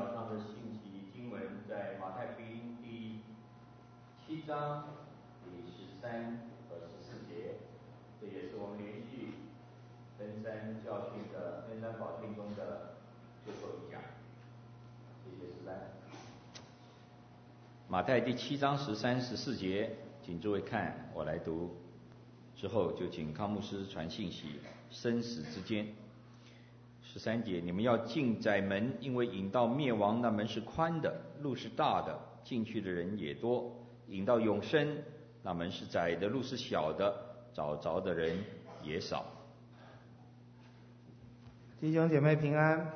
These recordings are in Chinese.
早上的信息经文在马太福音第七章第十三和十四节，这也是我们连续登山教训的登山宝训中的最后一讲。谢谢十三。马太第七章十三、十四节，请诸位看，我来读。之后就请康牧师传信息，生死之间。十三节，你们要进窄门，因为引到灭亡那门是宽的，路是大的，进去的人也多；引到永生那门是窄的，路是小的，找着的人也少。弟兄姐妹平安。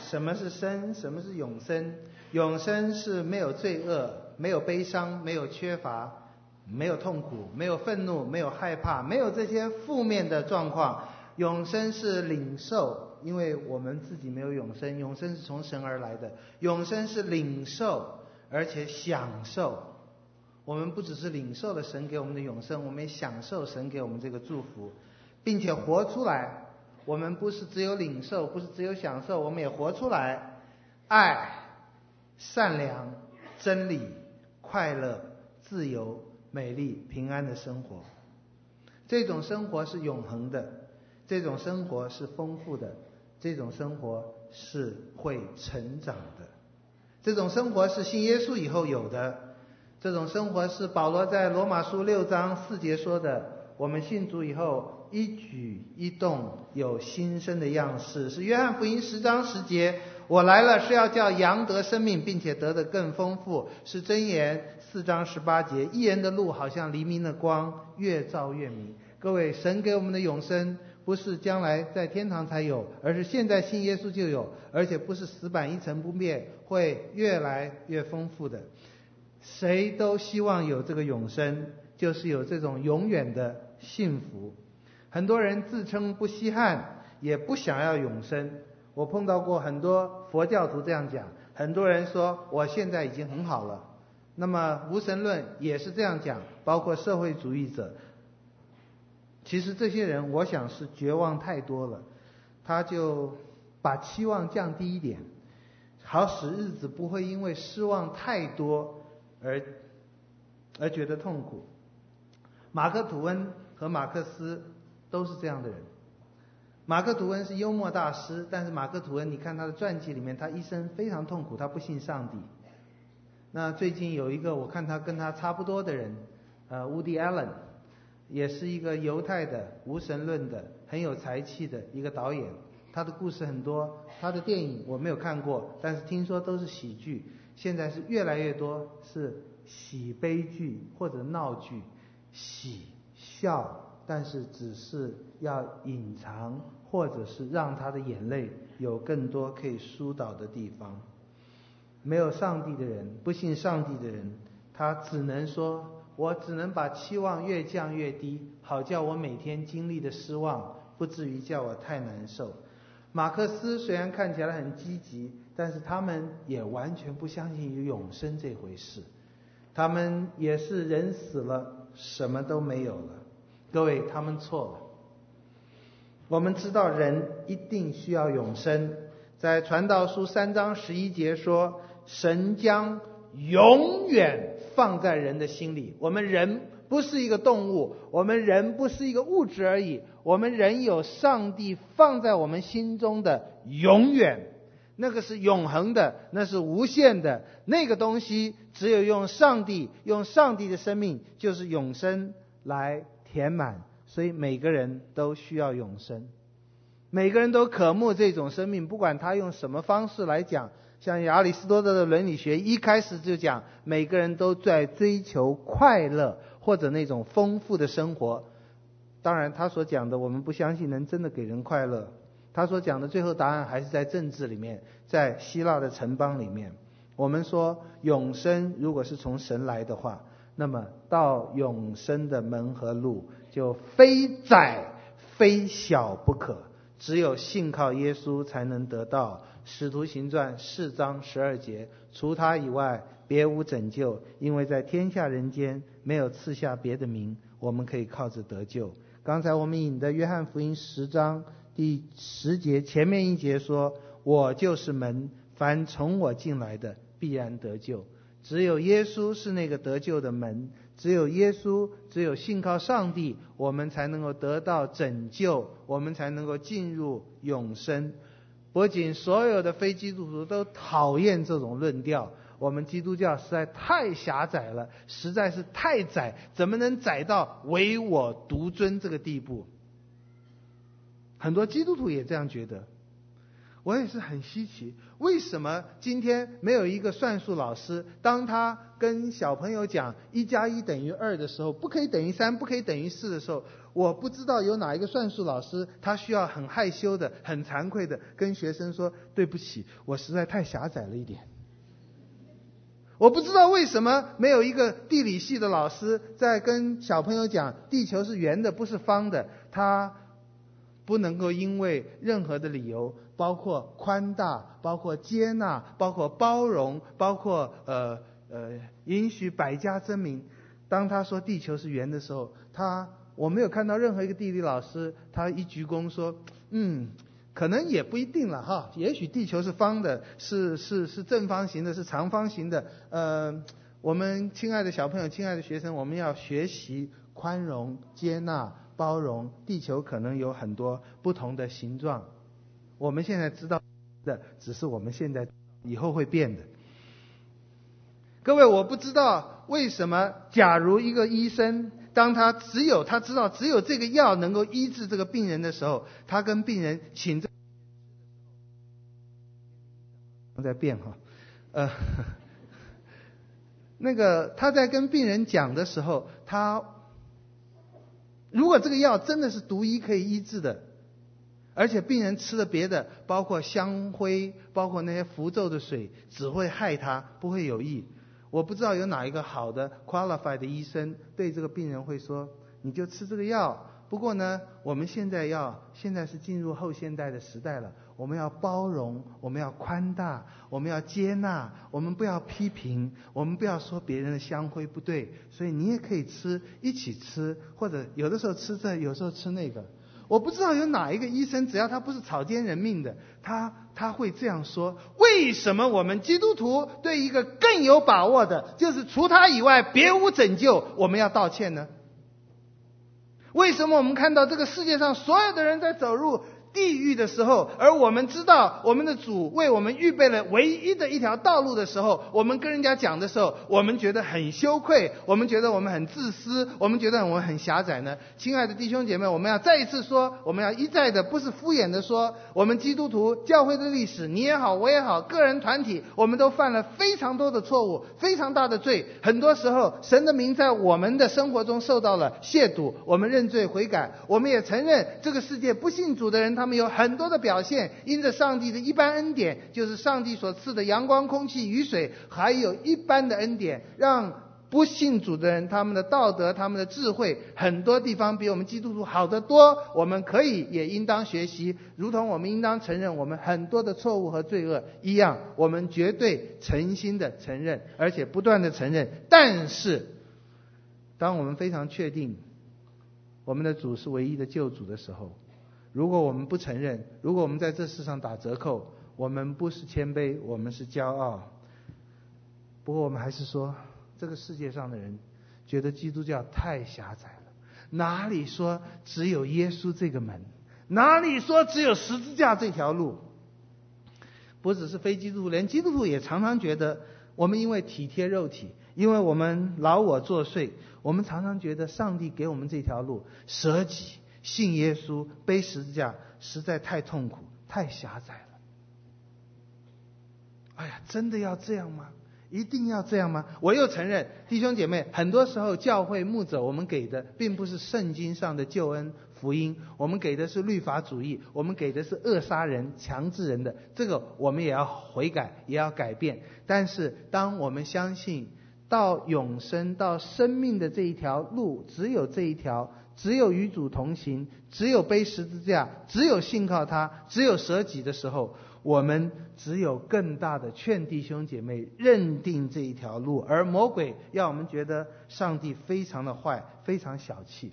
什么是生？什么是永生？永生是没有罪恶，没有悲伤，没有缺乏，没有痛苦，没有愤怒，没有害怕，没有这些负面的状况。永生是领受。因为我们自己没有永生，永生是从神而来的。永生是领受，而且享受。我们不只是领受了神给我们的永生，我们也享受神给我们这个祝福，并且活出来。我们不是只有领受，不是只有享受，我们也活出来。爱、善良、真理、快乐、自由、美丽、平安的生活。这种生活是永恒的，这种生活是丰富的。这种生活是会成长的，这种生活是信耶稣以后有的，这种生活是保罗在罗马书六章四节说的。我们信主以后一举一动有新生的样式，是约翰福音十章十节。我来了是要叫羊得生命，并且得的更丰富，是箴言四章十八节。一人的路好像黎明的光，越照越明。各位，神给我们的永生。不是将来在天堂才有，而是现在信耶稣就有，而且不是死板一成不变，会越来越丰富的。谁都希望有这个永生，就是有这种永远的幸福。很多人自称不稀罕，也不想要永生。我碰到过很多佛教徒这样讲，很多人说我现在已经很好了。那么无神论也是这样讲，包括社会主义者。其实这些人，我想是绝望太多了，他就把期望降低一点，好使日子不会因为失望太多而而觉得痛苦。马克吐温和马克思都是这样的人。马克吐温是幽默大师，但是马克吐温，你看他的传记里面，他一生非常痛苦，他不信上帝。那最近有一个我看他跟他差不多的人，呃，Woody Allen。也是一个犹太的无神论的很有才气的一个导演，他的故事很多，他的电影我没有看过，但是听说都是喜剧，现在是越来越多是喜悲剧或者闹剧，喜笑，但是只是要隐藏或者是让他的眼泪有更多可以疏导的地方。没有上帝的人，不信上帝的人，他只能说。我只能把期望越降越低，好叫我每天经历的失望不至于叫我太难受。马克思虽然看起来很积极，但是他们也完全不相信有永生这回事。他们也是人死了什么都没有了。各位，他们错了。我们知道人一定需要永生，在传道书三章十一节说，神将永远。放在人的心里，我们人不是一个动物，我们人不是一个物质而已，我们人有上帝放在我们心中的永远，那个是永恒的，那是无限的，那个东西只有用上帝，用上帝的生命，就是永生来填满，所以每个人都需要永生，每个人都渴慕这种生命，不管他用什么方式来讲。像亚里士多德的伦理学一开始就讲，每个人都在追求快乐或者那种丰富的生活。当然，他所讲的我们不相信能真的给人快乐。他所讲的最后答案还是在政治里面，在希腊的城邦里面。我们说永生如果是从神来的话，那么到永生的门和路就非窄非小不可，只有信靠耶稣才能得到。使徒行传四章十二节，除他以外，别无拯救，因为在天下人间没有赐下别的名，我们可以靠着得救。刚才我们引的约翰福音十章第十节前面一节说：“我就是门，凡从我进来的，必然得救。只有耶稣是那个得救的门，只有耶稣，只有信靠上帝，我们才能够得到拯救，我们才能够进入永生。不仅所有的非基督徒都讨厌这种论调，我们基督教实在太狭窄了，实在是太窄，怎么能窄到唯我独尊这个地步？很多基督徒也这样觉得。我也是很稀奇，为什么今天没有一个算术老师，当他跟小朋友讲一加一等于二的时候，不可以等于三，不可以等于四的时候，我不知道有哪一个算术老师，他需要很害羞的、很惭愧的跟学生说：“对不起，我实在太狭窄了一点。”我不知道为什么没有一个地理系的老师在跟小朋友讲地球是圆的，不是方的，他不能够因为任何的理由。包括宽大，包括接纳，包括包容，包括呃呃允许百家争鸣。当他说地球是圆的时候，他我没有看到任何一个地理老师，他一鞠躬说，嗯，可能也不一定了哈，也许地球是方的，是是是正方形的，是长方形的。呃，我们亲爱的小朋友，亲爱的学生，我们要学习宽容、接纳、包容。地球可能有很多不同的形状。我们现在知道的只是我们现在以后会变的。各位，我不知道为什么，假如一个医生，当他只有他知道只有这个药能够医治这个病人的时候，他跟病人请这在变哈，呃，那个他在跟病人讲的时候，他如果这个药真的是独一可以医治的。而且病人吃了别的，包括香灰，包括那些符咒的水，只会害他，不会有益。我不知道有哪一个好的 qualified 的医生对这个病人会说：“你就吃这个药。”不过呢，我们现在要，现在是进入后现代的时代了，我们要包容，我们要宽大，我们要接纳，我们不要批评，我们不要说别人的香灰不对。所以你也可以吃，一起吃，或者有的时候吃这，有时候吃那个。我不知道有哪一个医生，只要他不是草菅人命的，他他会这样说：为什么我们基督徒对一个更有把握的，就是除他以外别无拯救，我们要道歉呢？为什么我们看到这个世界上所有的人在走入地狱的时候，而我们知道我们的主为我们预备了唯一的一条道路的时候，我们跟人家讲的时候，我们觉得很羞愧，我们觉得我们很自私，我们觉得我们很狭窄呢。亲爱的弟兄姐妹，我们要再一次说，我们要一再的，不是敷衍的说，我们基督徒教会的历史，你也好，我也好，个人团体，我们都犯了非常多的错误，非常大的罪。很多时候，神的名在我们的生活中受到了亵渎，我们认罪悔改，我们也承认这个世界不信主的人。他们有很多的表现，因着上帝的一般恩典，就是上帝所赐的阳光、空气、雨水，还有一般的恩典，让不信主的人，他们的道德、他们的智慧，很多地方比我们基督徒好得多。我们可以也应当学习，如同我们应当承认我们很多的错误和罪恶一样，我们绝对诚心的承认，而且不断的承认。但是，当我们非常确定我们的主是唯一的救主的时候，如果我们不承认，如果我们在这世上打折扣，我们不是谦卑，我们是骄傲。不过我们还是说，这个世界上的人觉得基督教太狭窄了。哪里说只有耶稣这个门？哪里说只有十字架这条路？不只是非基督徒，连基督徒也常常觉得，我们因为体贴肉体，因为我们老我作祟，我们常常觉得上帝给我们这条路舍己。信耶稣背十字架实在太痛苦，太狭窄了。哎呀，真的要这样吗？一定要这样吗？我又承认，弟兄姐妹，很多时候教会牧者我们给的并不是圣经上的救恩福音，我们给的是律法主义，我们给的是扼杀人、强制人的。这个我们也要悔改，也要改变。但是当我们相信到永生、到生命的这一条路，只有这一条。只有与主同行，只有背十字架，只有信靠他，只有舍己的时候，我们只有更大的劝弟兄姐妹认定这一条路。而魔鬼要我们觉得上帝非常的坏，非常小气，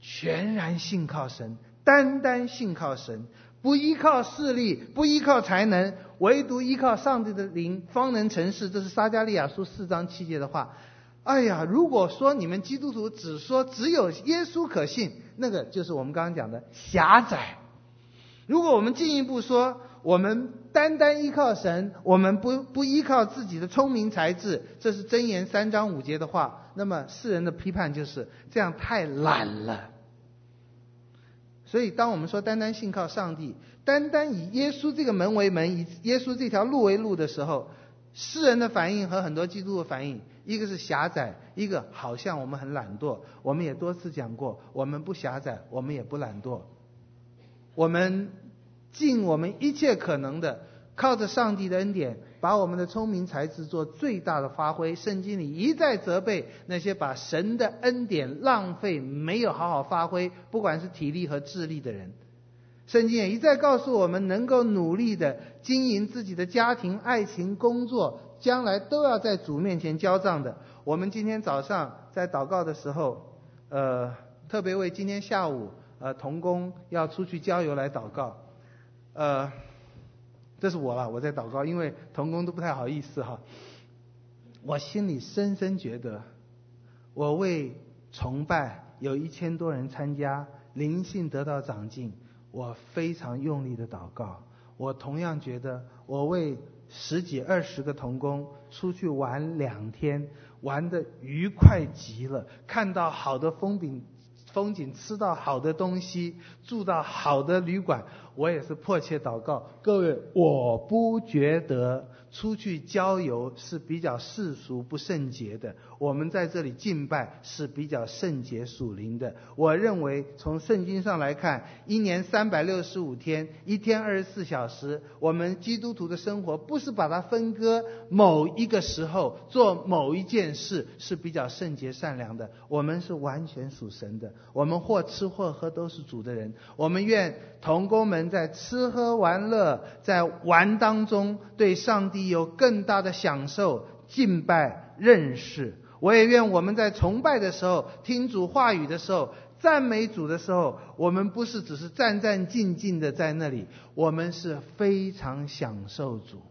全然信靠神，单单信靠神，不依靠势力，不依靠才能，唯独依靠上帝的灵，方能成事。这是撒迦利亚书四章七节的话。哎呀，如果说你们基督徒只说只有耶稣可信，那个就是我们刚刚讲的狭窄。如果我们进一步说，我们单单依靠神，我们不不依靠自己的聪明才智，这是箴言三章五节的话，那么世人的批判就是这样太懒了。所以，当我们说单单信靠上帝，单单以耶稣这个门为门，以耶稣这条路为路的时候，世人的反应和很多基督的反应，一个是狭窄，一个好像我们很懒惰。我们也多次讲过，我们不狭窄，我们也不懒惰，我们尽我们一切可能的，靠着上帝的恩典，把我们的聪明才智做最大的发挥。圣经里一再责备那些把神的恩典浪费、没有好好发挥，不管是体力和智力的人。圣经也一再告诉我们，能够努力的经营自己的家庭、爱情、工作，将来都要在主面前交账的。我们今天早上在祷告的时候，呃，特别为今天下午呃童工要出去郊游来祷告，呃，这是我了，我在祷告，因为童工都不太好意思哈。我心里深深觉得，我为崇拜有一千多人参加，灵性得到长进。我非常用力的祷告，我同样觉得，我为十几二十个童工出去玩两天，玩的愉快极了，看到好的风景，风景吃到好的东西，住到好的旅馆，我也是迫切祷告。各位，我不觉得。出去郊游是比较世俗不圣洁的，我们在这里敬拜是比较圣洁属灵的。我认为从圣经上来看，一年三百六十五天，一天二十四小时，我们基督徒的生活不是把它分割，某一个时候做某一件事是比较圣洁善良的。我们是完全属神的，我们或吃或喝都是主的人。我们愿同工们在吃喝玩乐，在玩当中对上帝。有更大的享受，敬拜、认识。我也愿我们在崇拜的时候、听主话语的时候、赞美主的时候，我们不是只是战战兢兢的在那里，我们是非常享受主。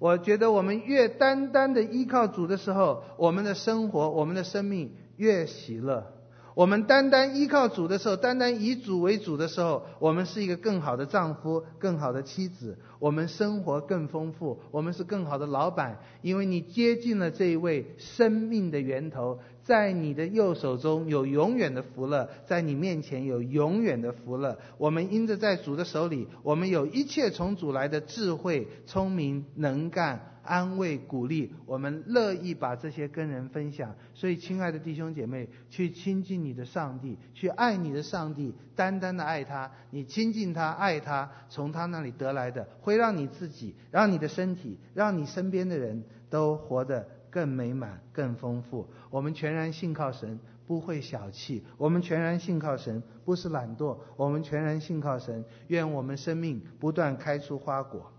我觉得我们越单单的依靠主的时候，我们的生活、我们的生命越喜乐。我们单单依靠主的时候，单单以主为主的时候，我们是一个更好的丈夫、更好的妻子，我们生活更丰富，我们是更好的老板，因为你接近了这一位生命的源头。在你的右手中有永远的福乐，在你面前有永远的福乐。我们因着在主的手里，我们有一切从主来的智慧、聪明、能干、安慰、鼓励。我们乐意把这些跟人分享。所以，亲爱的弟兄姐妹，去亲近你的上帝，去爱你的上帝，单单的爱他。你亲近他、爱他，从他那里得来的，会让你自己、让你的身体、让你身边的人都活得更美满、更丰富。我们全然信靠神，不会小气；我们全然信靠神，不是懒惰；我们全然信靠神，愿我们生命不断开出花果。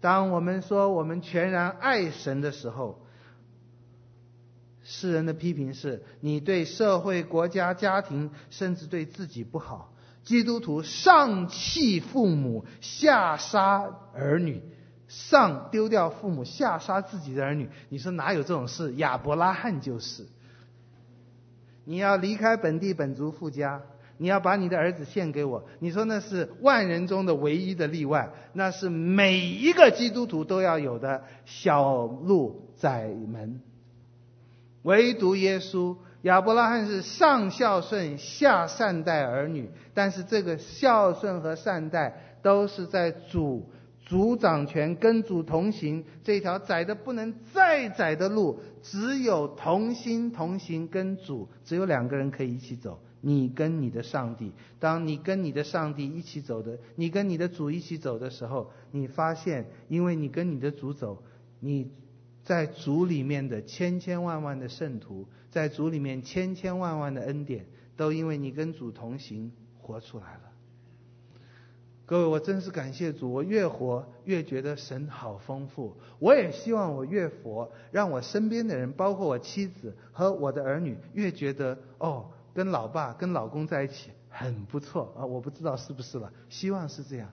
当我们说我们全然爱神的时候，世人的批评是：你对社会、国家、家庭，甚至对自己不好。基督徒上弃父母，下杀儿女。上丢掉父母，下杀自己的儿女，你说哪有这种事？亚伯拉罕就是。你要离开本地本族父家，你要把你的儿子献给我。你说那是万人中的唯一的例外，那是每一个基督徒都要有的小路窄门。唯独耶稣，亚伯拉罕是上孝顺，下善待儿女，但是这个孝顺和善待都是在主。主掌权，跟主同行，这条窄的不能再窄的路，只有同心同行，跟主，只有两个人可以一起走。你跟你的上帝，当你跟你的上帝一起走的，你跟你的主一起走的时候，你发现，因为你跟你的主走，你在主里面的千千万万的圣徒，在主里面千千万万的恩典，都因为你跟主同行活出来了。各位，我真是感谢主，我越活越觉得神好丰富。我也希望我越活，让我身边的人，包括我妻子和我的儿女，越觉得哦，跟老爸、跟老公在一起很不错啊，我不知道是不是了，希望是这样。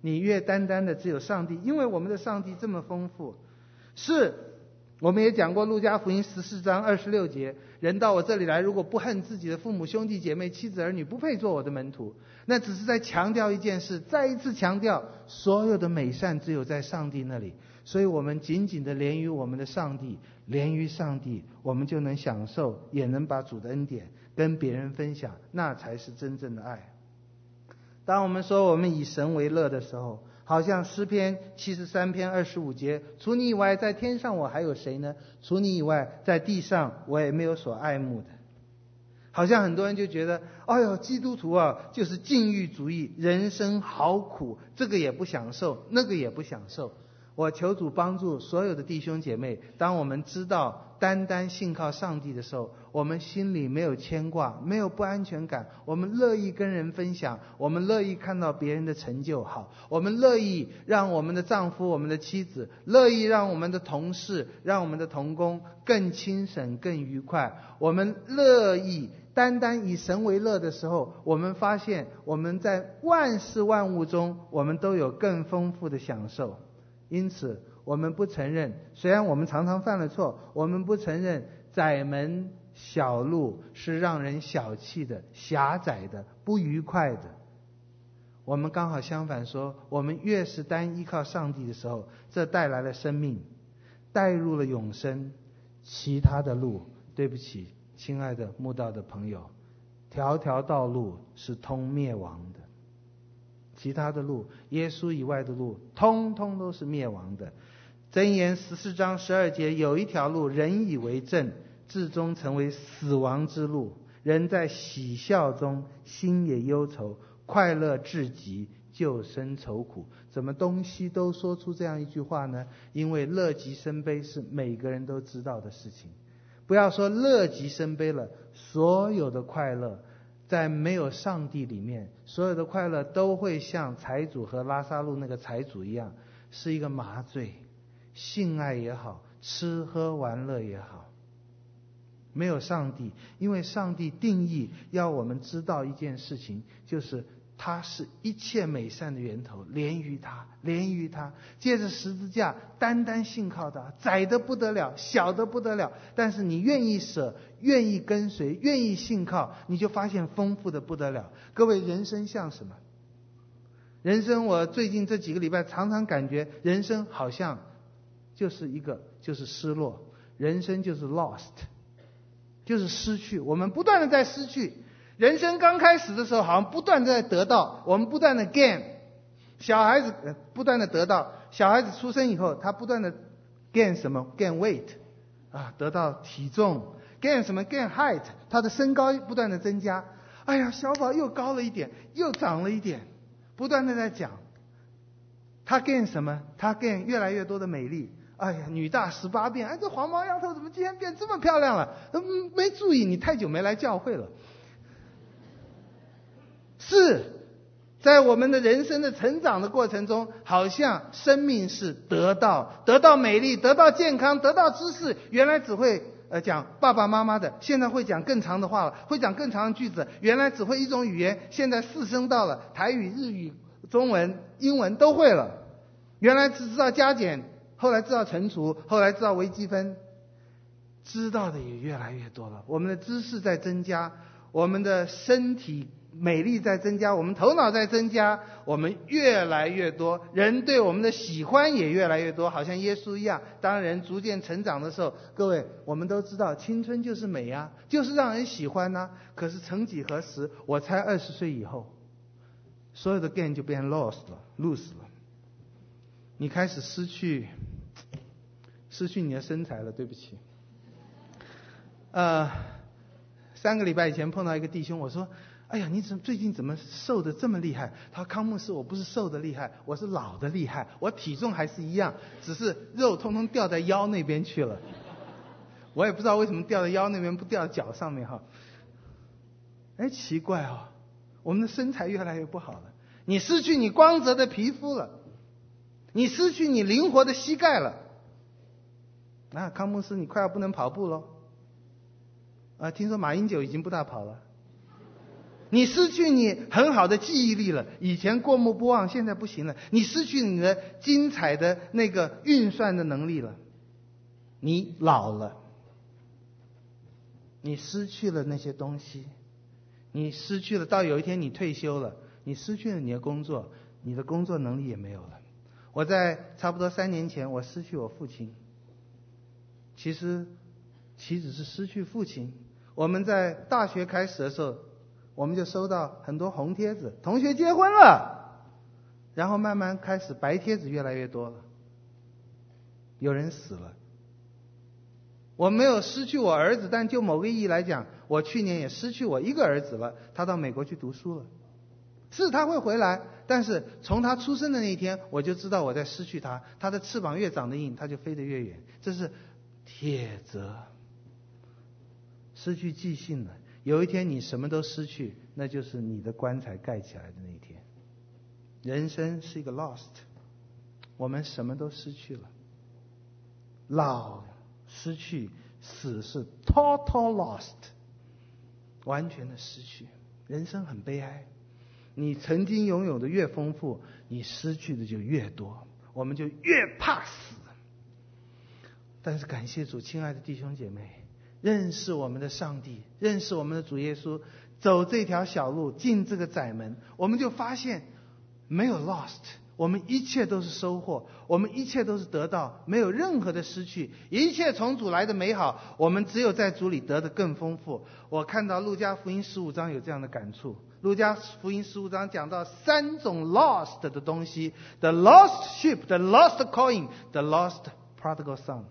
你越单单的只有上帝，因为我们的上帝这么丰富，是，我们也讲过路加福音十四章二十六节，人到我这里来，如果不恨自己的父母兄弟姐妹妻子儿女，不配做我的门徒。那只是在强调一件事，再一次强调，所有的美善只有在上帝那里。所以我们紧紧的连于我们的上帝，连于上帝，我们就能享受，也能把主的恩典跟别人分享，那才是真正的爱。当我们说我们以神为乐的时候，好像诗篇七十三篇二十五节：“除你以外，在天上我还有谁呢？除你以外，在地上我也没有所爱慕的。”好像很多人就觉得：“哎呦，基督徒啊，就是禁欲主义，人生好苦，这个也不享受，那个也不享受。”我求主帮助所有的弟兄姐妹，当我们知道单单信靠上帝的时候，我们心里没有牵挂，没有不安全感，我们乐意跟人分享，我们乐意看到别人的成就好，我们乐意让我们的丈夫、我们的妻子，乐意让我们的同事、让我们的同工更轻省、更愉快。我们乐意单单以神为乐的时候，我们发现我们在万事万物中，我们都有更丰富的享受。因此，我们不承认，虽然我们常常犯了错，我们不承认窄门小路是让人小气的、狭窄的、不愉快的。我们刚好相反说，我们越是单依靠上帝的时候，这带来了生命，带入了永生。其他的路，对不起，亲爱的慕道的朋友，条条道路是通灭亡的。其他的路，耶稣以外的路，通通都是灭亡的。箴言十四章十二节，有一条路，人以为正，至终成为死亡之路。人在喜笑中，心也忧愁；快乐至极，就生愁苦。怎么东西都说出这样一句话呢？因为乐极生悲是每个人都知道的事情。不要说乐极生悲了，所有的快乐。在没有上帝里面，所有的快乐都会像财主和拉萨路那个财主一样，是一个麻醉。性爱也好，吃喝玩乐也好，没有上帝，因为上帝定义要我们知道一件事情，就是。他是一切美善的源头，连于他，连于他，借着十字架，单单信靠他，窄的不得了，小的不得了。但是你愿意舍，愿意跟随，愿意信靠，你就发现丰富的不得了。各位，人生像什么？人生，我最近这几个礼拜常常感觉，人生好像就是一个，就是失落，人生就是 lost，就是失去。我们不断的在失去。人生刚开始的时候，好像不断的在得到，我们不断的 gain。小孩子不断的得到，小孩子出生以后，他不断的 gain 什么？gain weight，啊，得到体重，gain 什么？gain height，他的身高不断的增加。哎呀，小宝又高了一点，又长了一点，不断的在讲。他 gain 什么？他 gain 越来越多的美丽。哎呀，女大十八变，哎，这黄毛丫头怎么今天变这么漂亮了？嗯，没注意，你太久没来教会了。是在我们的人生的成长的过程中，好像生命是得到得到美丽，得到健康，得到知识。原来只会呃讲爸爸妈妈的，现在会讲更长的话了，会讲更长的句子。原来只会一种语言，现在四声道了，台语、日语、中文、英文都会了。原来只知道加减，后来知道乘除，后来知道微积分，知道的也越来越多了。我们的知识在增加，我们的身体。美丽在增加，我们头脑在增加，我们越来越多，人对我们的喜欢也越来越多，好像耶稣一样。当人逐渐成长的时候，各位，我们都知道青春就是美呀，就是让人喜欢呐。可是曾几何时，我才二十岁以后，所有的 gain 就变 lost 了，lose 了。你开始失去，失去你的身材了，对不起。呃，三个礼拜以前碰到一个弟兄，我说。哎呀，你怎么最近怎么瘦的这么厉害？他说康牧师，我不是瘦的厉害，我是老的厉害。我体重还是一样，只是肉通通掉在腰那边去了。我也不知道为什么掉在腰那边，不掉脚上面哈。哎，奇怪哦，我们的身材越来越不好了。你失去你光泽的皮肤了，你失去你灵活的膝盖了。啊，康牧师，你快要不能跑步喽。啊，听说马英九已经不大跑了。你失去你很好的记忆力了，以前过目不忘，现在不行了。你失去你的精彩的那个运算的能力了，你老了，你失去了那些东西，你失去了。到有一天你退休了，你失去了你的工作，你的工作能力也没有了。我在差不多三年前，我失去我父亲。其实，岂止是失去父亲？我们在大学开始的时候。我们就收到很多红帖子，同学结婚了，然后慢慢开始白帖子越来越多了，有人死了。我没有失去我儿子，但就某个意义来讲，我去年也失去我一个儿子了，他到美国去读书了。是他会回来，但是从他出生的那一天，我就知道我在失去他。他的翅膀越长得硬，他就飞得越远。这是铁则，失去记性了。有一天你什么都失去，那就是你的棺材盖起来的那一天。人生是一个 lost，我们什么都失去了。老失去，死是 total lost，完全的失去。人生很悲哀，你曾经拥有的越丰富，你失去的就越多，我们就越怕死。但是感谢主，亲爱的弟兄姐妹。认识我们的上帝，认识我们的主耶稣，走这条小路，进这个窄门，我们就发现没有 lost，我们一切都是收获，我们一切都是得到，没有任何的失去，一切从主来的美好，我们只有在主里得的更丰富。我看到路加福音十五章有这样的感触，路加福音十五章讲到三种 lost 的东西：the lost sheep，the lost coin，the lost prodigal son。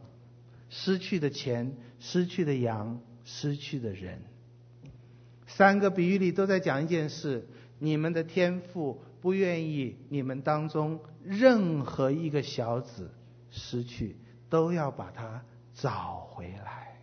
失去的钱，失去的羊，失去的人，三个比喻里都在讲一件事：你们的天赋不愿意你们当中任何一个小子失去，都要把它找回来。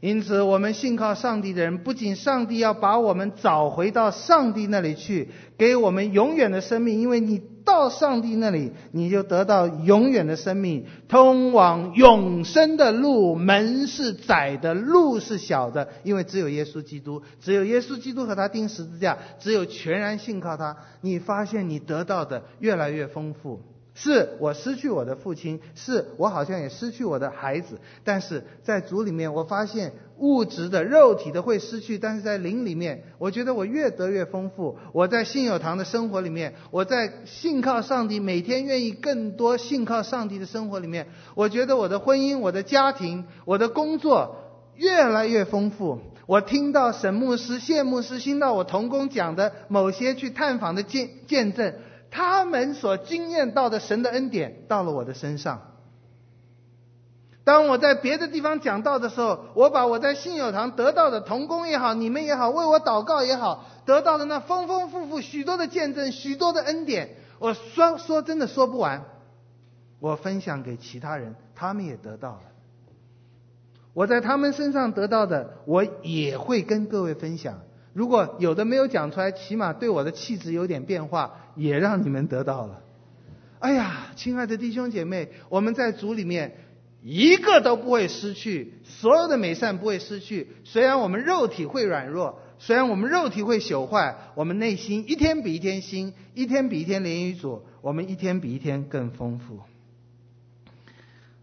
因此，我们信靠上帝的人，不仅上帝要把我们找回到上帝那里去，给我们永远的生命，因为你。到上帝那里，你就得到永远的生命。通往永生的路，门是窄的，路是小的，因为只有耶稣基督，只有耶稣基督和他钉十字架，只有全然信靠他，你发现你得到的越来越丰富。是我失去我的父亲，是我好像也失去我的孩子，但是在主里面，我发现物质的、肉体的会失去，但是在灵里面，我觉得我越得越丰富。我在信友堂的生活里面，我在信靠上帝，每天愿意更多信靠上帝的生活里面，我觉得我的婚姻、我的家庭、我的工作越来越丰富。我听到沈牧师、谢牧师、听到我同工讲的某些去探访的见见证。他们所经验到的神的恩典到了我的身上。当我在别的地方讲道的时候，我把我在信友堂得到的同工也好，你们也好，为我祷告也好，得到的那丰丰富富许多的见证，许多的恩典，我说说真的说不完。我分享给其他人，他们也得到了。我在他们身上得到的，我也会跟各位分享。如果有的没有讲出来，起码对我的气质有点变化，也让你们得到了。哎呀，亲爱的弟兄姐妹，我们在主里面一个都不会失去，所有的美善不会失去。虽然我们肉体会软弱，虽然我们肉体会朽坏，我们内心一天比一天新，一天比一天连于主，我们一天比一天更丰富。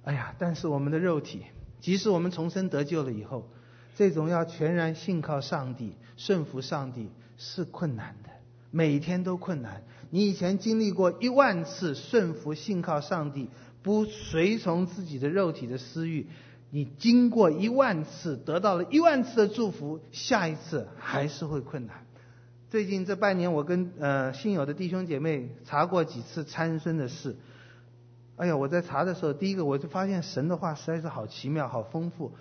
哎呀，但是我们的肉体，即使我们重生得救了以后，这种要全然信靠上帝、顺服上帝是困难的，每天都困难。你以前经历过一万次顺服、信靠上帝，不随从自己的肉体的私欲，你经过一万次，得到了一万次的祝福，下一次还是会困难。最近这半年，我跟呃信友的弟兄姐妹查过几次参孙的事。哎呀，我在查的时候，第一个我就发现神的话实在是好奇妙、好丰富。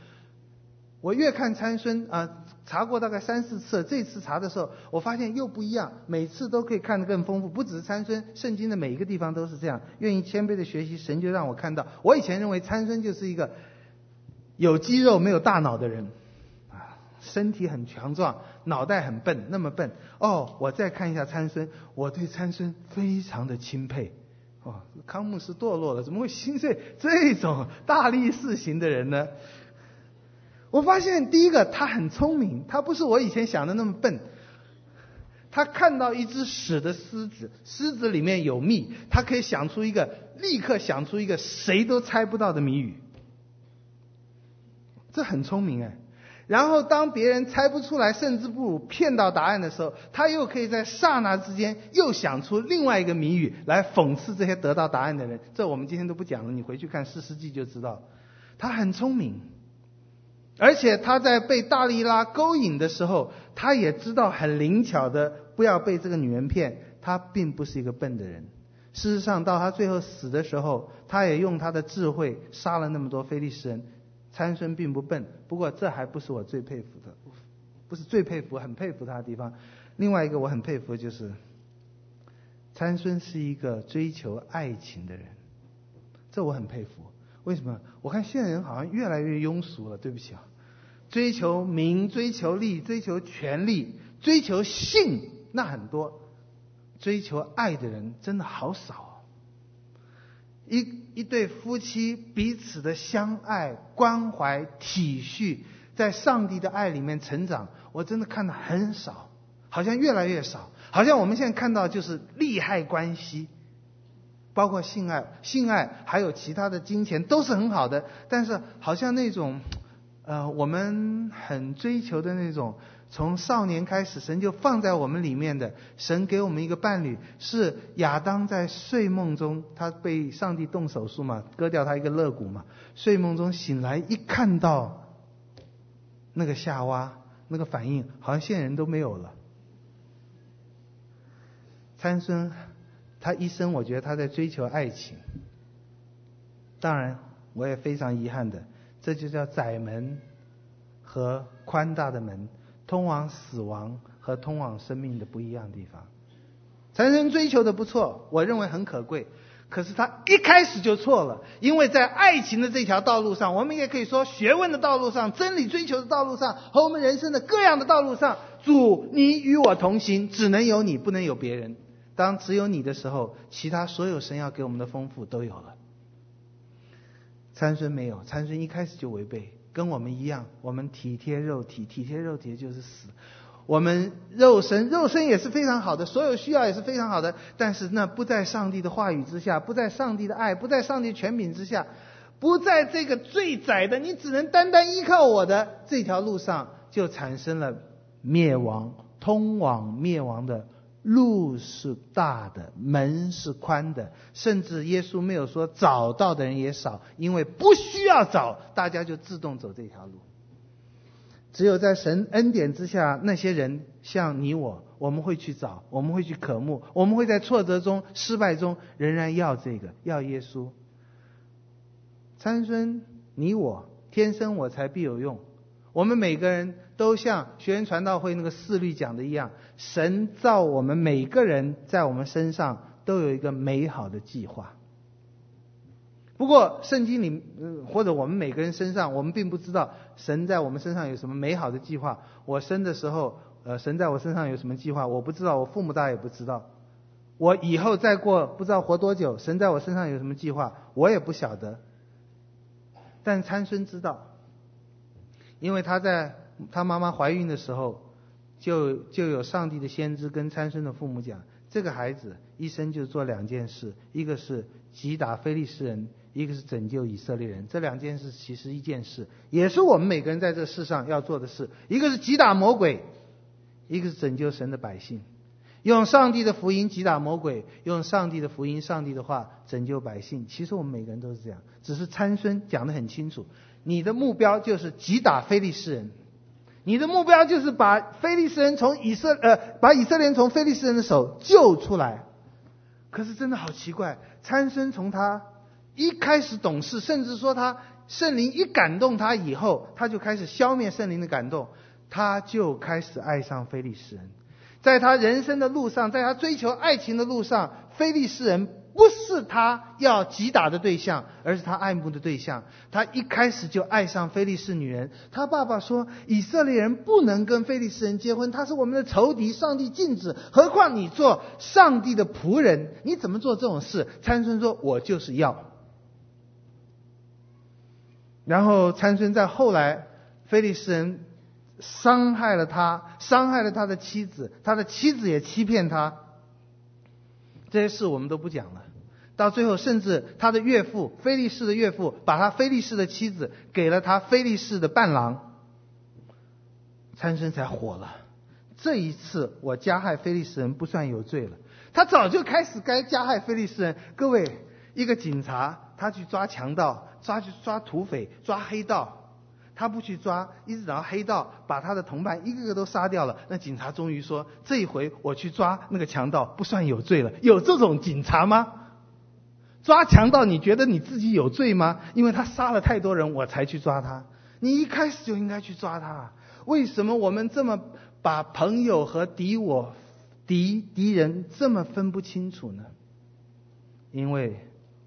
我越看参孙啊，查过大概三四次，这次查的时候，我发现又不一样，每次都可以看得更丰富。不只是参孙，圣经的每一个地方都是这样。愿意谦卑的学习，神就让我看到。我以前认为参孙就是一个有肌肉没有大脑的人，啊，身体很强壮，脑袋很笨，那么笨。哦，我再看一下参孙，我对参孙非常的钦佩。哦，康牧师堕落了，怎么会心碎这种大力士型的人呢？我发现第一个他很聪明，他不是我以前想的那么笨。他看到一只屎的狮子，狮子里面有蜜，他可以想出一个，立刻想出一个谁都猜不到的谜语。这很聪明哎。然后当别人猜不出来，甚至不如骗到答案的时候，他又可以在刹那之间又想出另外一个谜语来讽刺这些得到答案的人。这我们今天都不讲了，你回去看《士师记》就知道，他很聪明。而且他在被大力拉勾引的时候，他也知道很灵巧的不要被这个女人骗。他并不是一个笨的人。事实上，到他最后死的时候，他也用他的智慧杀了那么多非利士人。参孙并不笨，不过这还不是我最佩服的，不是最佩服，很佩服他的地方。另外一个我很佩服就是，参孙是一个追求爱情的人，这我很佩服。为什么？我看现在人好像越来越庸俗了。对不起啊。追求名，追求利，追求权力，追求性，那很多；追求爱的人真的好少。一一对夫妻彼此的相爱、关怀、体恤，在上帝的爱里面成长，我真的看的很少，好像越来越少。好像我们现在看到就是利害关系，包括性爱、性爱还有其他的金钱都是很好的，但是好像那种。呃，我们很追求的那种，从少年开始，神就放在我们里面的。神给我们一个伴侣，是亚当在睡梦中，他被上帝动手术嘛，割掉他一个肋骨嘛。睡梦中醒来，一看到那个夏娃，那个反应，好像现人都没有了。参孙，他一生我觉得他在追求爱情。当然，我也非常遗憾的。这就叫窄门和宽大的门，通往死亡和通往生命的不一样地方。参孙追求的不错，我认为很可贵，可是他一开始就错了，因为在爱情的这条道路上，我们也可以说学问的道路上、真理追求的道路上和我们人生的各样的道路上，主，你与我同行，只能有你，不能有别人。当只有你的时候，其他所有神要给我们的丰富都有了。参孙没有，参孙一开始就违背，跟我们一样，我们体贴肉体，体贴肉体就是死。我们肉身，肉身也是非常好的，所有需要也是非常好的，但是那不在上帝的话语之下，不在上帝的爱，不在上帝权柄之下，不在这个最窄的，你只能单单依靠我的这条路上，就产生了灭亡，通往灭亡的。路是大的，门是宽的，甚至耶稣没有说找到的人也少，因为不需要找，大家就自动走这条路。只有在神恩典之下，那些人像你我，我们会去找，我们会去渴慕，我们会在挫折中、失败中仍然要这个，要耶稣。参孙，你我天生我材必有用，我们每个人。都像学园传道会那个四律讲的一样，神造我们每个人在我们身上都有一个美好的计划。不过圣经里，或者我们每个人身上，我们并不知道神在我们身上有什么美好的计划。我生的时候，呃，神在我身上有什么计划，我不知道，我父母大也不知道。我以后再过不知道活多久，神在我身上有什么计划，我也不晓得。但参孙知道，因为他在。他妈妈怀孕的时候，就就有上帝的先知跟参孙的父母讲，这个孩子一生就做两件事，一个是击打非利士人，一个是拯救以色列人。这两件事其实一件事，也是我们每个人在这世上要做的事。一个是击打魔鬼，一个是拯救神的百姓。用上帝的福音击打魔鬼，用上帝的福音、上帝的话拯救百姓。其实我们每个人都是这样，只是参孙讲得很清楚，你的目标就是击打非利士人。你的目标就是把非利士人从以色呃，把以色列人从非利士人的手救出来。可是真的好奇怪，参孙从他一开始懂事，甚至说他圣灵一感动他以后，他就开始消灭圣灵的感动，他就开始爱上非利士人。在他人生的路上，在他追求爱情的路上，非利士人。不是他要击打的对象，而是他爱慕的对象。他一开始就爱上非利士女人。他爸爸说，以色列人不能跟非利士人结婚，他是我们的仇敌，上帝禁止。何况你做上帝的仆人，你怎么做这种事？参孙说：“我就是要。”然后参孙在后来非利士人伤害了他，伤害了他的妻子，他的妻子也欺骗他。这些事我们都不讲了。到最后，甚至他的岳父菲利士的岳父，把他菲利士的妻子给了他菲利士的伴郎，参孙才火了。这一次，我加害菲利士人不算有罪了。他早就开始该加害菲利士人。各位，一个警察，他去抓强盗，抓去抓土匪，抓黑道。他不去抓，一直等到黑道把他的同伴一个个都杀掉了，那警察终于说：“这一回我去抓那个强盗不算有罪了。”有这种警察吗？抓强盗，你觉得你自己有罪吗？因为他杀了太多人，我才去抓他。你一开始就应该去抓他。为什么我们这么把朋友和敌我、敌敌人这么分不清楚呢？因为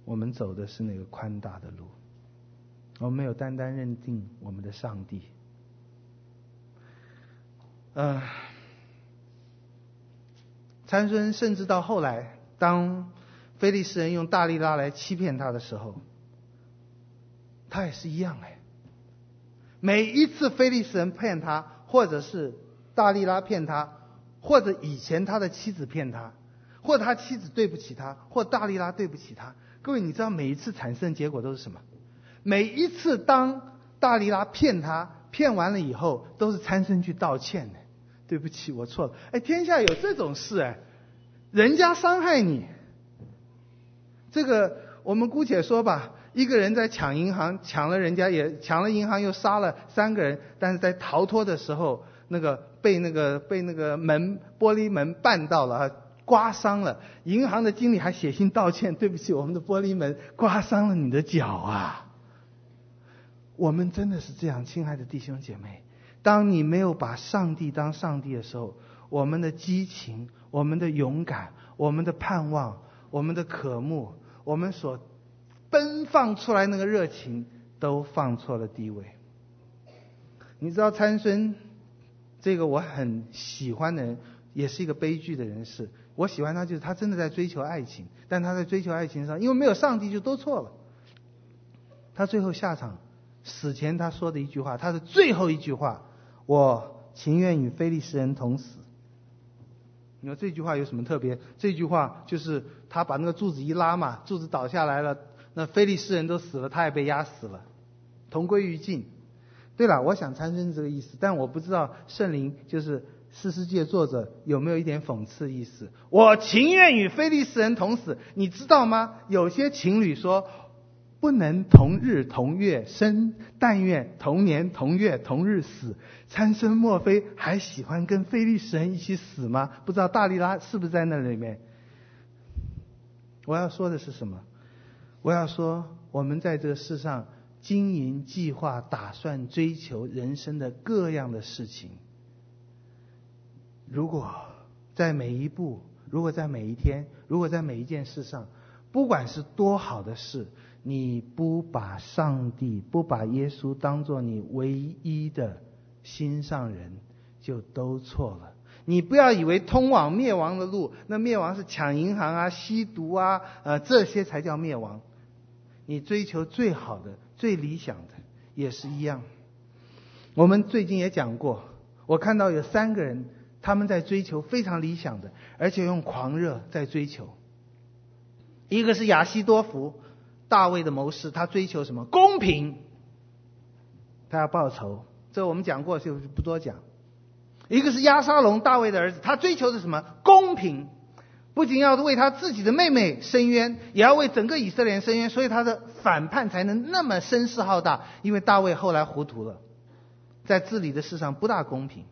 我们走的是那个宽大的路。我们没有单单认定我们的上帝。嗯、呃，参孙甚至到后来，当非利士人用大力拉来欺骗他的时候，他也是一样哎。每一次非利士人骗他，或者是大力拉骗他，或者以前他的妻子骗他，或他妻子对不起他，或大力拉对不起他。各位，你知道每一次产生的结果都是什么？每一次当大力拉骗他，骗完了以后，都是参生去道歉的。对不起，我错了。哎，天下有这种事哎，人家伤害你，这个我们姑且说吧，一个人在抢银行，抢了人家也抢了银行，又杀了三个人，但是在逃脱的时候，那个被那个被那个门玻璃门绊到了，刮伤了。银行的经理还写信道歉，对不起，我们的玻璃门刮伤了你的脚啊。我们真的是这样，亲爱的弟兄姐妹。当你没有把上帝当上帝的时候，我们的激情、我们的勇敢、我们的盼望、我们的渴慕、我们所奔放出来那个热情，都放错了地位。你知道参孙这个我很喜欢的人，也是一个悲剧的人士。我喜欢他，就是他真的在追求爱情，但他在追求爱情上，因为没有上帝，就都错了。他最后下场。死前他说的一句话，他的最后一句话：“我情愿与非利士人同死。”你说这句话有什么特别？这句话就是他把那个柱子一拉嘛，柱子倒下来了，那非利士人都死了，他也被压死了，同归于尽。对了，我想参孙是这个意思，但我不知道圣灵就是士师记作者有没有一点讽刺意思。我情愿与非利士人同死，你知道吗？有些情侣说。不能同日同月生，但愿同年同月同日死。参孙莫非还喜欢跟非利士人一起死吗？不知道大利拉是不是在那里面？我要说的是什么？我要说，我们在这个世上经营、计划、打算、追求人生的各样的事情，如果在每一步，如果在每一天，如果在每一件事上，不管是多好的事。你不把上帝、不把耶稣当做你唯一的心上人，就都错了。你不要以为通往灭亡的路，那灭亡是抢银行啊、吸毒啊，呃，这些才叫灭亡。你追求最好的、最理想的，也是一样。我们最近也讲过，我看到有三个人，他们在追求非常理想的，而且用狂热在追求。一个是亚西多福。大卫的谋士，他追求什么？公平。他要报仇，这我们讲过，就不多讲。一个是押沙龙，大卫的儿子，他追求的什么？公平。不仅要为他自己的妹妹伸冤，也要为整个以色列伸冤，所以他的反叛才能那么声势浩大。因为大卫后来糊涂了，在治理的事上不大公平，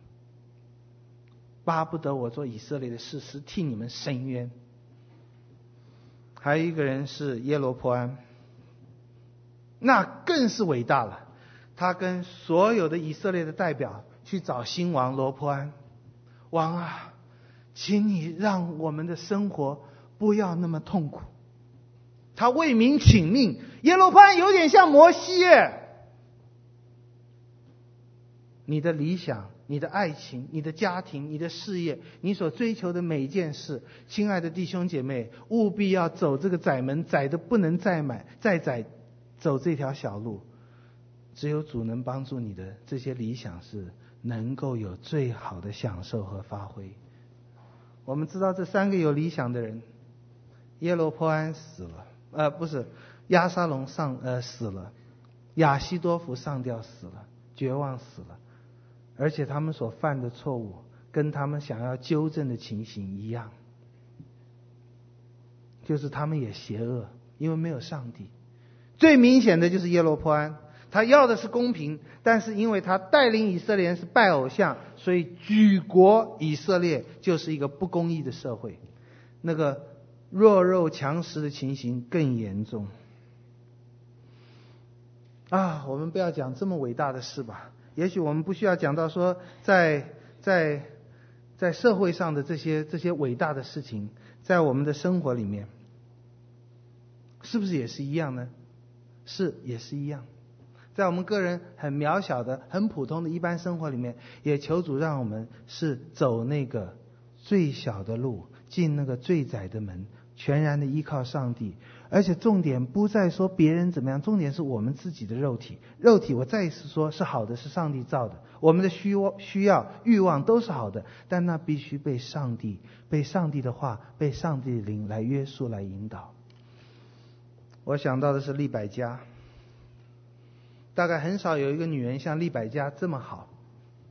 巴不得我做以色列的士师，替你们伸冤。还有一个人是耶罗波安。那更是伟大了。他跟所有的以色列的代表去找新王罗波安，王啊，请你让我们的生活不要那么痛苦。他为民请命，耶罗波安有点像摩西耶。你的理想、你的爱情、你的家庭、你的事业、你所追求的每一件事，亲爱的弟兄姐妹，务必要走这个窄门，窄的不能再满，再窄。走这条小路，只有主能帮助你的这些理想是能够有最好的享受和发挥。我们知道这三个有理想的人，耶罗波安死了，呃，不是，亚沙龙上呃死了，亚西多弗上吊死了，绝望死了，而且他们所犯的错误跟他们想要纠正的情形一样，就是他们也邪恶，因为没有上帝。最明显的就是耶罗波安。他要的是公平，但是因为他带领以色列人是拜偶像，所以举国以色列就是一个不公义的社会，那个弱肉强食的情形更严重。啊，我们不要讲这么伟大的事吧？也许我们不需要讲到说在，在在在社会上的这些这些伟大的事情，在我们的生活里面，是不是也是一样呢？是，也是一样。在我们个人很渺小的、很普通的一般生活里面，也求主让我们是走那个最小的路，进那个最窄的门，全然的依靠上帝。而且重点不在说别人怎么样，重点是我们自己的肉体。肉体我再一次说是好的，是上帝造的。我们的需需要、欲望都是好的，但那必须被上帝、被上帝的话、被上帝的灵来约束、来引导。我想到的是利百加。大概很少有一个女人像利百加这么好，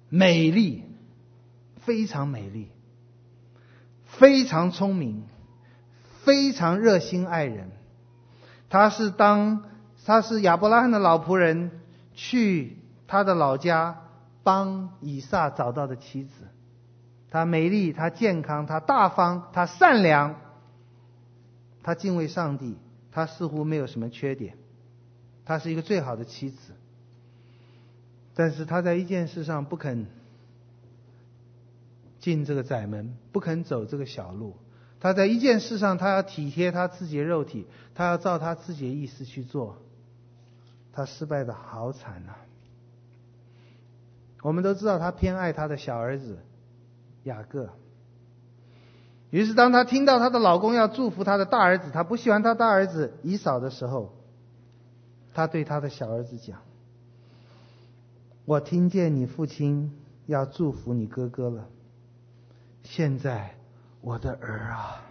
美丽，非常美丽，非常聪明，非常热心爱人。她是当她是亚伯拉罕的老仆人，去他的老家帮以撒找到的妻子。她美丽，她健康，她大方，她善良，她敬畏上帝，她似乎没有什么缺点。她是一个最好的妻子，但是她在一件事上不肯进这个窄门，不肯走这个小路。她在一件事上，她要体贴她自己的肉体，她要照她自己的意思去做。她失败的好惨啊！我们都知道，她偏爱她的小儿子雅各。于是，当她听到她的老公要祝福她的大儿子，她不喜欢她大儿子以扫的时候。她对她的小儿子讲：“我听见你父亲要祝福你哥哥了。现在，我的儿啊，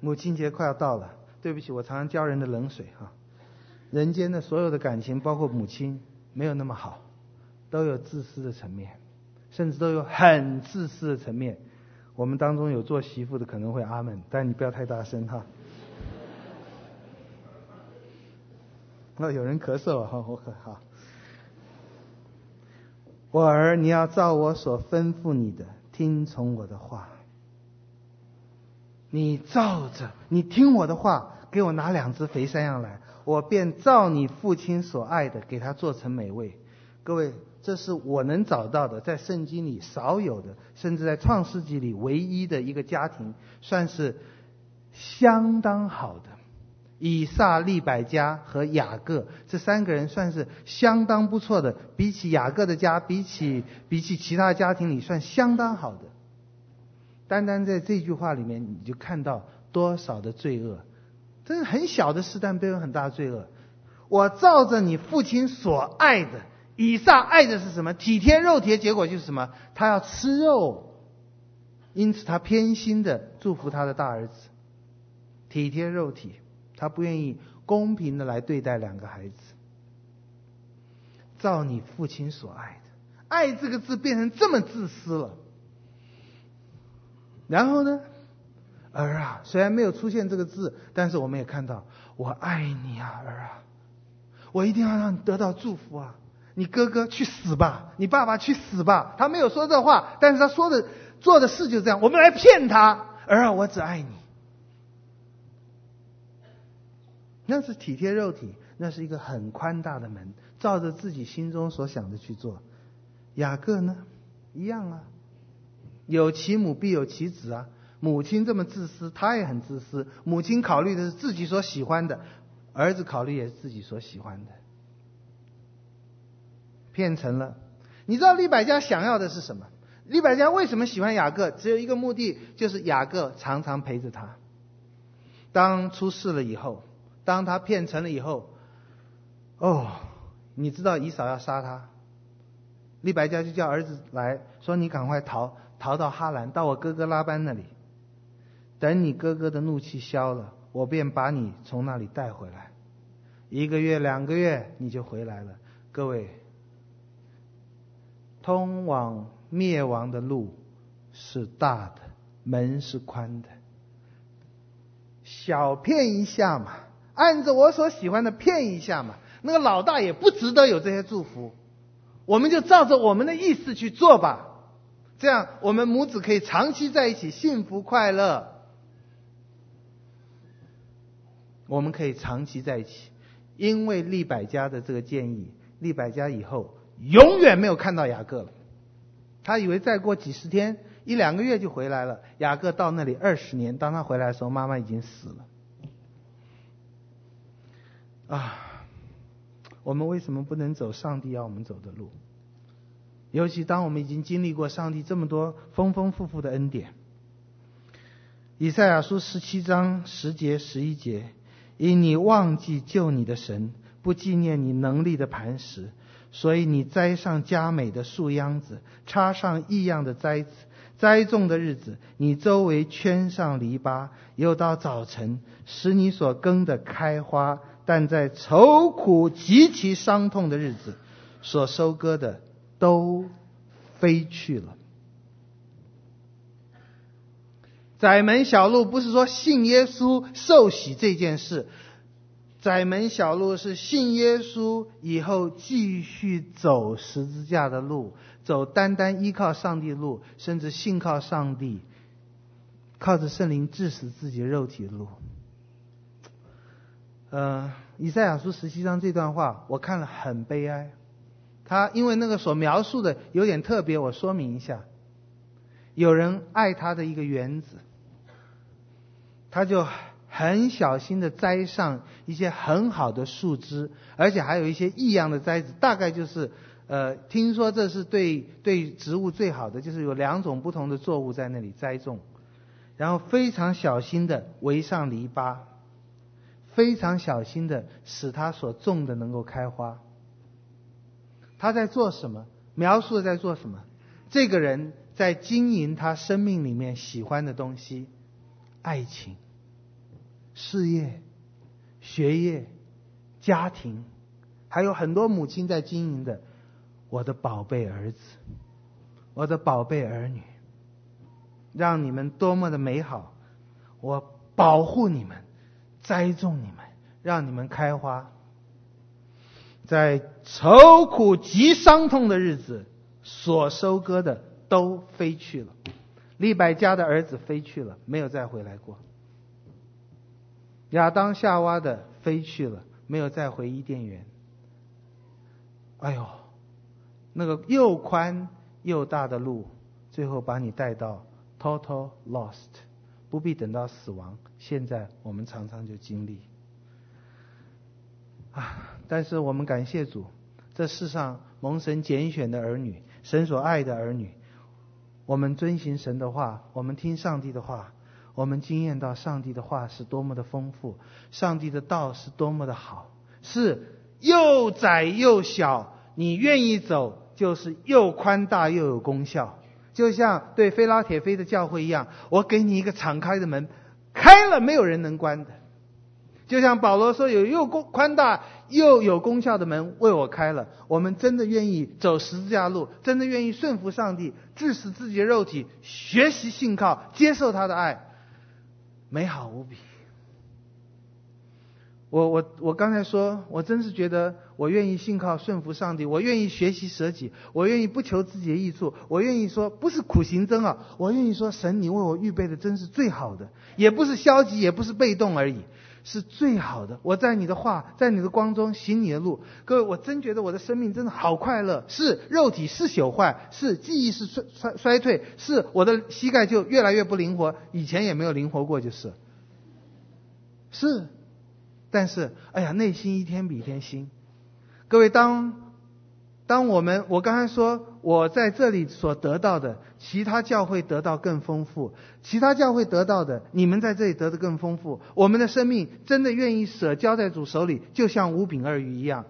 母亲节快要到了。对不起，我常常浇人的冷水哈。人间的所有的感情，包括母亲，没有那么好，都有自私的层面，甚至都有很自私的层面。我们当中有做媳妇的可能会阿门，但你不要太大声哈。”那有人咳嗽啊，好，我可好。我儿，你要照我所吩咐你的，听从我的话。你照着，你听我的话，给我拿两只肥山羊来，我便照你父亲所爱的，给他做成美味。各位，这是我能找到的，在圣经里少有的，甚至在创世纪里唯一的一个家庭，算是相当好的。以撒、利百加和雅各这三个人算是相当不错的，比起雅各的家，比起比起其他家庭里算相当好的。单单在这句话里面，你就看到多少的罪恶，这是很小的事，但背后很大的罪恶。我照着你父亲所爱的，以撒爱的是什么？体贴肉体结果就是什么？他要吃肉，因此他偏心的祝福他的大儿子，体贴肉体。他不愿意公平的来对待两个孩子，照你父亲所爱的，爱这个字变成这么自私了。然后呢，儿啊，虽然没有出现这个字，但是我们也看到，我爱你啊，儿啊，我一定要让你得到祝福啊！你哥哥去死吧，你爸爸去死吧。他没有说这话，但是他说的做的事就这样。我们来骗他，儿啊，我只爱你。那是体贴肉体，那是一个很宽大的门，照着自己心中所想的去做。雅各呢，一样啊，有其母必有其子啊。母亲这么自私，他也很自私。母亲考虑的是自己所喜欢的，儿子考虑也是自己所喜欢的，骗成了。你知道利百加想要的是什么？利百加为什么喜欢雅各？只有一个目的，就是雅各常常陪着他。当出事了以后。当他骗成了以后，哦，你知道以嫂要杀他，利百加就叫儿子来说：“你赶快逃，逃到哈兰，到我哥哥拉班那里。等你哥哥的怒气消了，我便把你从那里带回来。一个月、两个月，你就回来了。”各位，通往灭亡的路是大的，门是宽的。小骗一下嘛，按着我所喜欢的骗一下嘛。那个老大也不值得有这些祝福，我们就照着我们的意思去做吧。这样我们母子可以长期在一起，幸福快乐。我们可以长期在一起，因为利百加的这个建议，利百加以后永远没有看到雅各了。他以为再过几十天。一两个月就回来了。雅各到那里二十年，当他回来的时候，妈妈已经死了。啊，我们为什么不能走上帝要我们走的路？尤其当我们已经经历过上帝这么多丰丰富富的恩典。以赛亚书十七章十节十一节，因你忘记救你的神，不纪念你能力的磐石，所以你栽上佳美的树秧子，插上异样的栽子。栽种的日子，你周围圈上篱笆，又到早晨使你所耕的开花；但在愁苦极其伤痛的日子，所收割的都飞去了。窄门小路不是说信耶稣受洗这件事，窄门小路是信耶稣以后继续走十字架的路。走单单依靠上帝路，甚至信靠上帝，靠着圣灵治死自己肉体的路。呃，以赛亚书十七章这段话，我看了很悲哀。他因为那个所描述的有点特别，我说明一下。有人爱他的一个园子，他就很小心的栽上一些很好的树枝，而且还有一些异样的栽子，大概就是。呃，听说这是对对植物最好的，就是有两种不同的作物在那里栽种，然后非常小心的围上篱笆，非常小心的使他所种的能够开花。他在做什么？描述的在做什么？这个人在经营他生命里面喜欢的东西，爱情、事业、学业、家庭，还有很多母亲在经营的。我的宝贝儿子，我的宝贝儿女，让你们多么的美好！我保护你们，栽种你们，让你们开花。在愁苦及伤痛的日子，所收割的都飞去了。利百加的儿子飞去了，没有再回来过。亚当夏娃的飞去了，没有再回伊甸园。哎呦！那个又宽又大的路，最后把你带到 total lost，不必等到死亡。现在我们常常就经历啊，但是我们感谢主，这世上蒙神拣选的儿女，神所爱的儿女，我们遵行神的话，我们听上帝的话，我们惊艳到上帝的话是多么的丰富，上帝的道是多么的好，是又窄又小，你愿意走。就是又宽大又有功效，就像对菲拉铁非的教会一样，我给你一个敞开的门，开了没有人能关的。就像保罗说，有又宽大又有功效的门为我开了。我们真的愿意走十字架路，真的愿意顺服上帝，致死自己的肉体，学习信靠，接受他的爱，美好无比。我我我刚才说，我真是觉得我愿意信靠顺服上帝，我愿意学习舍己，我愿意不求自己的益处，我愿意说不是苦行僧啊，我愿意说神你为我预备的真是最好的，也不是消极，也不是被动而已，是最好的。我在你的话，在你的光中行你的路。各位，我真觉得我的生命真的好快乐，是肉体是朽坏，是记忆是衰衰衰退，是我的膝盖就越来越不灵活，以前也没有灵活过，就是是。但是，哎呀，内心一天比一天新。各位，当当我们我刚才说我在这里所得到的，其他教会得到更丰富，其他教会得到的，你们在这里得的更丰富。我们的生命真的愿意舍交在主手里，就像五饼二鱼一样。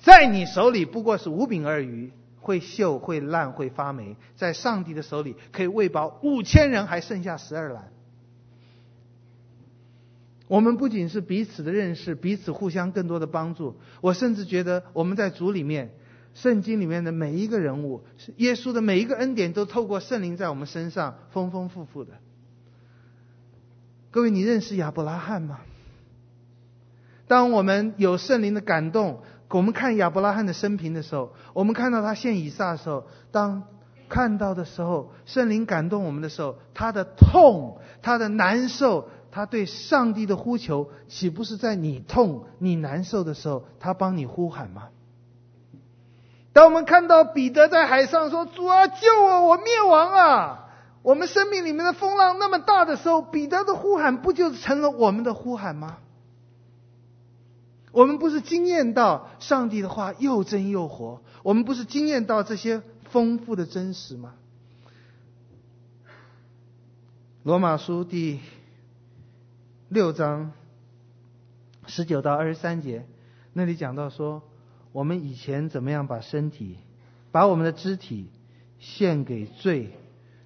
在你手里不过是五饼二鱼，会锈、会烂、会发霉；在上帝的手里可以喂饱五千人，还剩下十二篮。我们不仅是彼此的认识，彼此互相更多的帮助。我甚至觉得我们在主里面，圣经里面的每一个人物，耶稣的每一个恩典，都透过圣灵在我们身上丰丰富富的。各位，你认识亚伯拉罕吗？当我们有圣灵的感动，我们看亚伯拉罕的生平的时候，我们看到他献以撒的时候，当看到的时候，圣灵感动我们的时候，他的痛，他的难受，他对上帝的呼求，岂不是在你痛、你难受的时候，他帮你呼喊吗？当我们看到彼得在海上说：“主啊，救我，我灭亡啊！”我们生命里面的风浪那么大的时候，彼得的呼喊不就成了我们的呼喊吗？我们不是惊艳到上帝的话又真又活？我们不是惊艳到这些丰富的真实吗？罗马书第六章十九到二十三节，那里讲到说，我们以前怎么样把身体、把我们的肢体献给罪，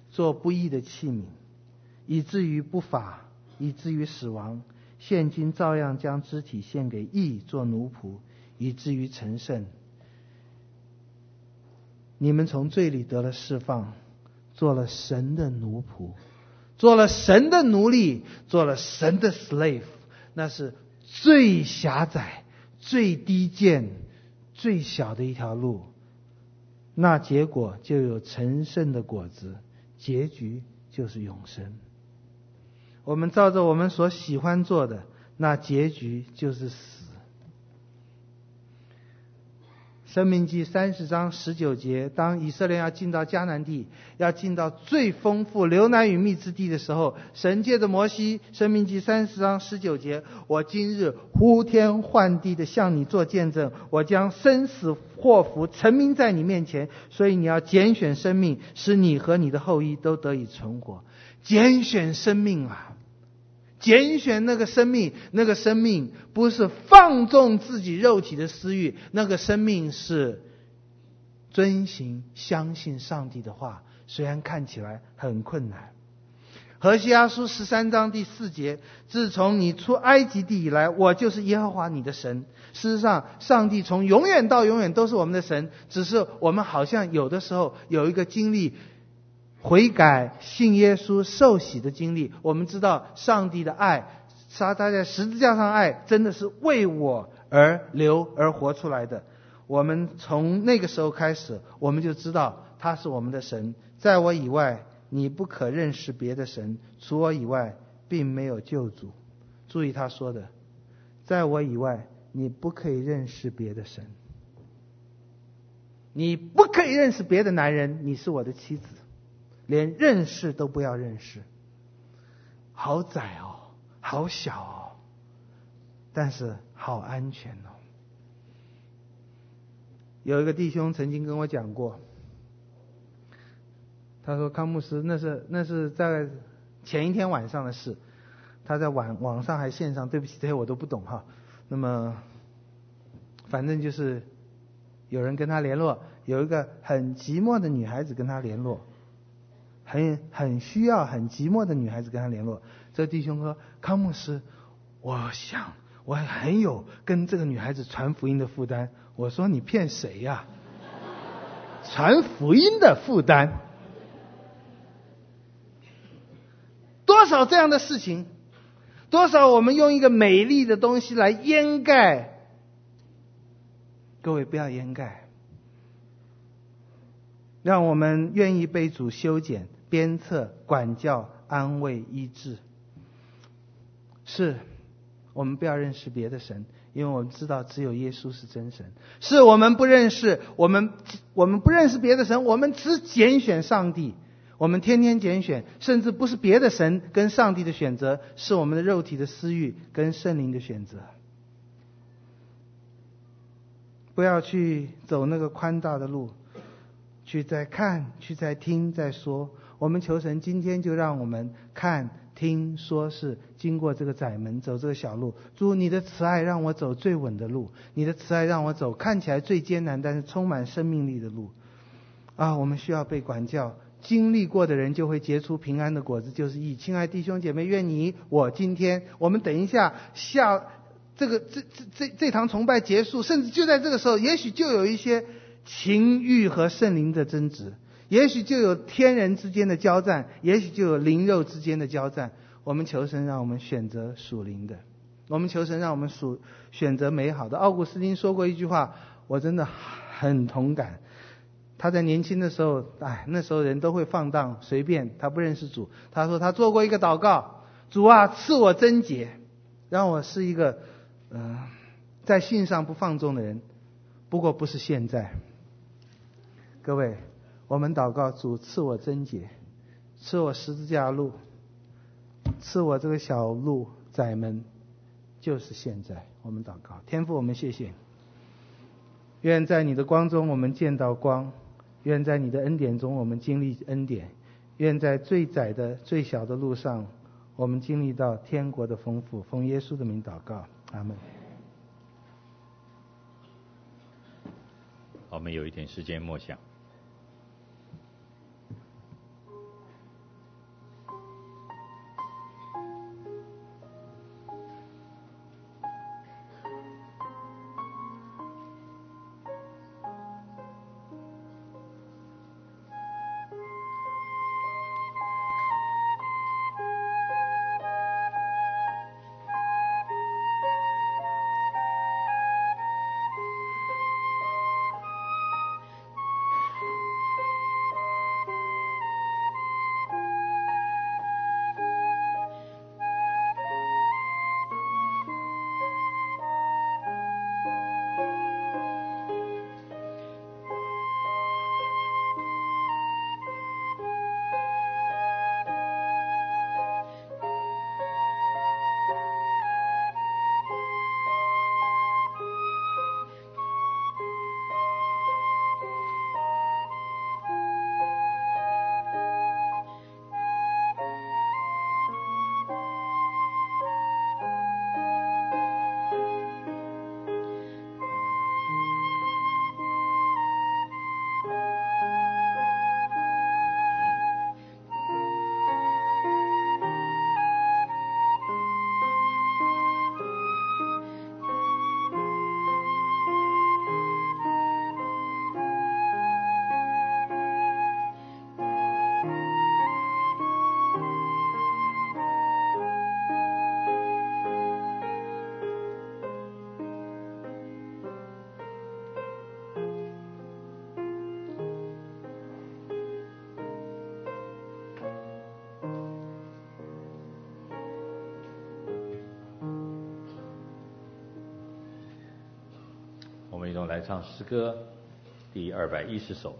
做不义的器皿，以至于不法，以至于死亡。现今照样将肢体献给义，做奴仆，以至于成圣。你们从罪里得了释放，做了神的奴仆，做了神的奴隶，做了神的 slave。那是最狭窄、最低贱、最小的一条路。那结果就有成圣的果子，结局就是永生。我们照着我们所喜欢做的，那结局就是死。申命记三十章十九节，当以色列要进到迦南地，要进到最丰富流奶与蜜之地的时候，神借着摩西，申命记三十章十九节，我今日呼天唤地的向你做见证，我将生死祸福陈明在你面前，所以你要拣选生命，使你和你的后裔都得以存活。拣选生命啊！拣选那个生命，那个生命不是放纵自己肉体的私欲，那个生命是遵行、相信上帝的话。虽然看起来很困难。何西阿书十三章第四节：自从你出埃及地以来，我就是耶和华你的神。事实上，上帝从永远到永远都是我们的神，只是我们好像有的时候有一个经历。悔改、信耶稣、受洗的经历，我们知道上帝的爱，他在十字架上爱，真的是为我而流而活出来的。我们从那个时候开始，我们就知道他是我们的神，在我以外，你不可认识别的神，除我以外，并没有救主。注意他说的，在我以外，你不可以认识别的神，你不可以认识别的男人，你是我的妻子。连认识都不要认识，好窄哦，好小哦，但是好安全哦。有一个弟兄曾经跟我讲过，他说康牧师，那是那是在前一天晚上的事，他在网网上还线上，对不起，这些我都不懂哈。那么，反正就是有人跟他联络，有一个很寂寞的女孩子跟他联络。很很需要很寂寞的女孩子跟他联络，这弟兄说：“康牧师，我想我很有跟这个女孩子传福音的负担。”我说：“你骗谁呀？传福音的负担，多少这样的事情，多少我们用一个美丽的东西来掩盖。各位不要掩盖，让我们愿意被主修剪。”鞭策、管教、安慰、医治，是我们不要认识别的神，因为我们知道只有耶稣是真神。是我们不认识，我们我们不认识别的神，我们只拣选上帝。我们天天拣选，甚至不是别的神跟上帝的选择，是我们的肉体的私欲跟圣灵的选择。不要去走那个宽大的路，去再看，去再听，再说。我们求神今天就让我们看听说是经过这个窄门，走这个小路。主，你的慈爱让我走最稳的路，你的慈爱让我走看起来最艰难，但是充满生命力的路。啊，我们需要被管教，经历过的人就会结出平安的果子，就是义。亲爱弟兄姐妹，愿你我今天，我们等一下下这个这这这这堂崇拜结束，甚至就在这个时候，也许就有一些情欲和圣灵的争执。也许就有天人之间的交战，也许就有灵肉之间的交战。我们求神让我们选择属灵的，我们求神让我们属选择美好的。奥古斯丁说过一句话，我真的很同感。他在年轻的时候，哎，那时候人都会放荡随便，他不认识主。他说他做过一个祷告：主啊，赐我贞洁，让我是一个嗯、在信上不放纵的人。不过不是现在，各位。我们祷告，主赐我贞洁，赐我十字架路，赐我这个小路窄门，就是现在。我们祷告，天父，我们谢谢。愿在你的光中，我们见到光；愿在你的恩典中，我们经历恩典；愿在最窄的、最小的路上，我们经历到天国的丰富。奉耶稣的名祷告，阿门。我们有一点时间默想。用来唱诗歌第二百一十首，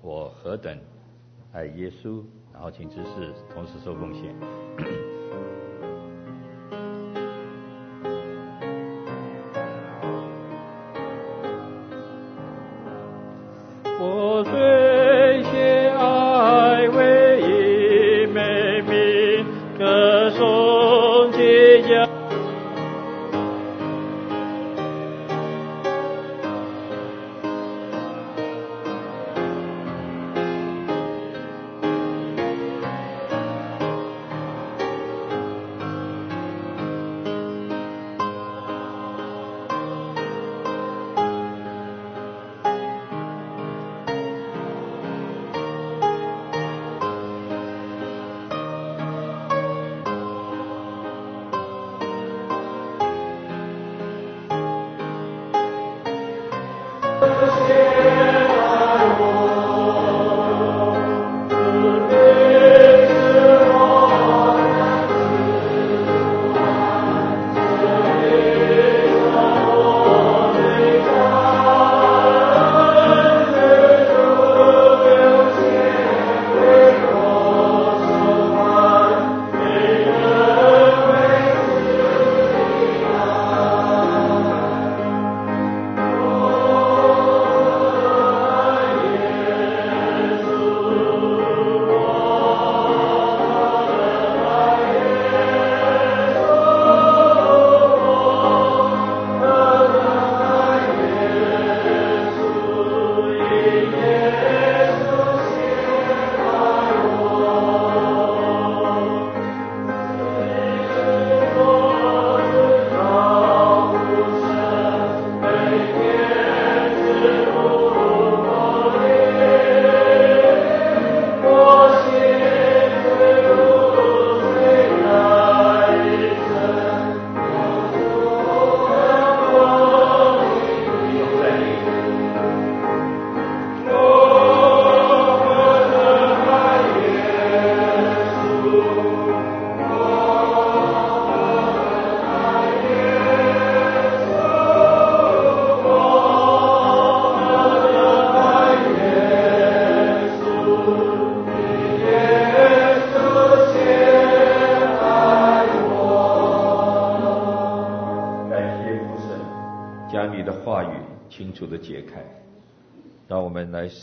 我何等爱耶稣，然后请执事同时受奉献。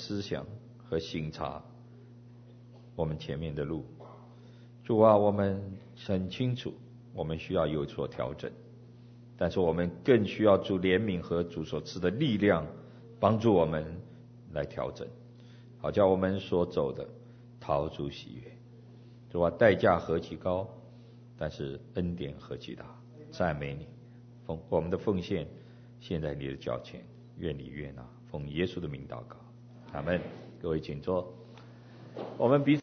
思想和省察我们前面的路。主啊，我们很清楚，我们需要有所调整，但是我们更需要主怜悯和主所赐的力量，帮助我们来调整，好叫我们所走的逃主喜悦。主啊，代价何其高，但是恩典何其大，赞美你，奉我们的奉献现在你的脚前，愿你悦纳，奉耶稣的名祷告，阿门。各位请坐，我们彼此。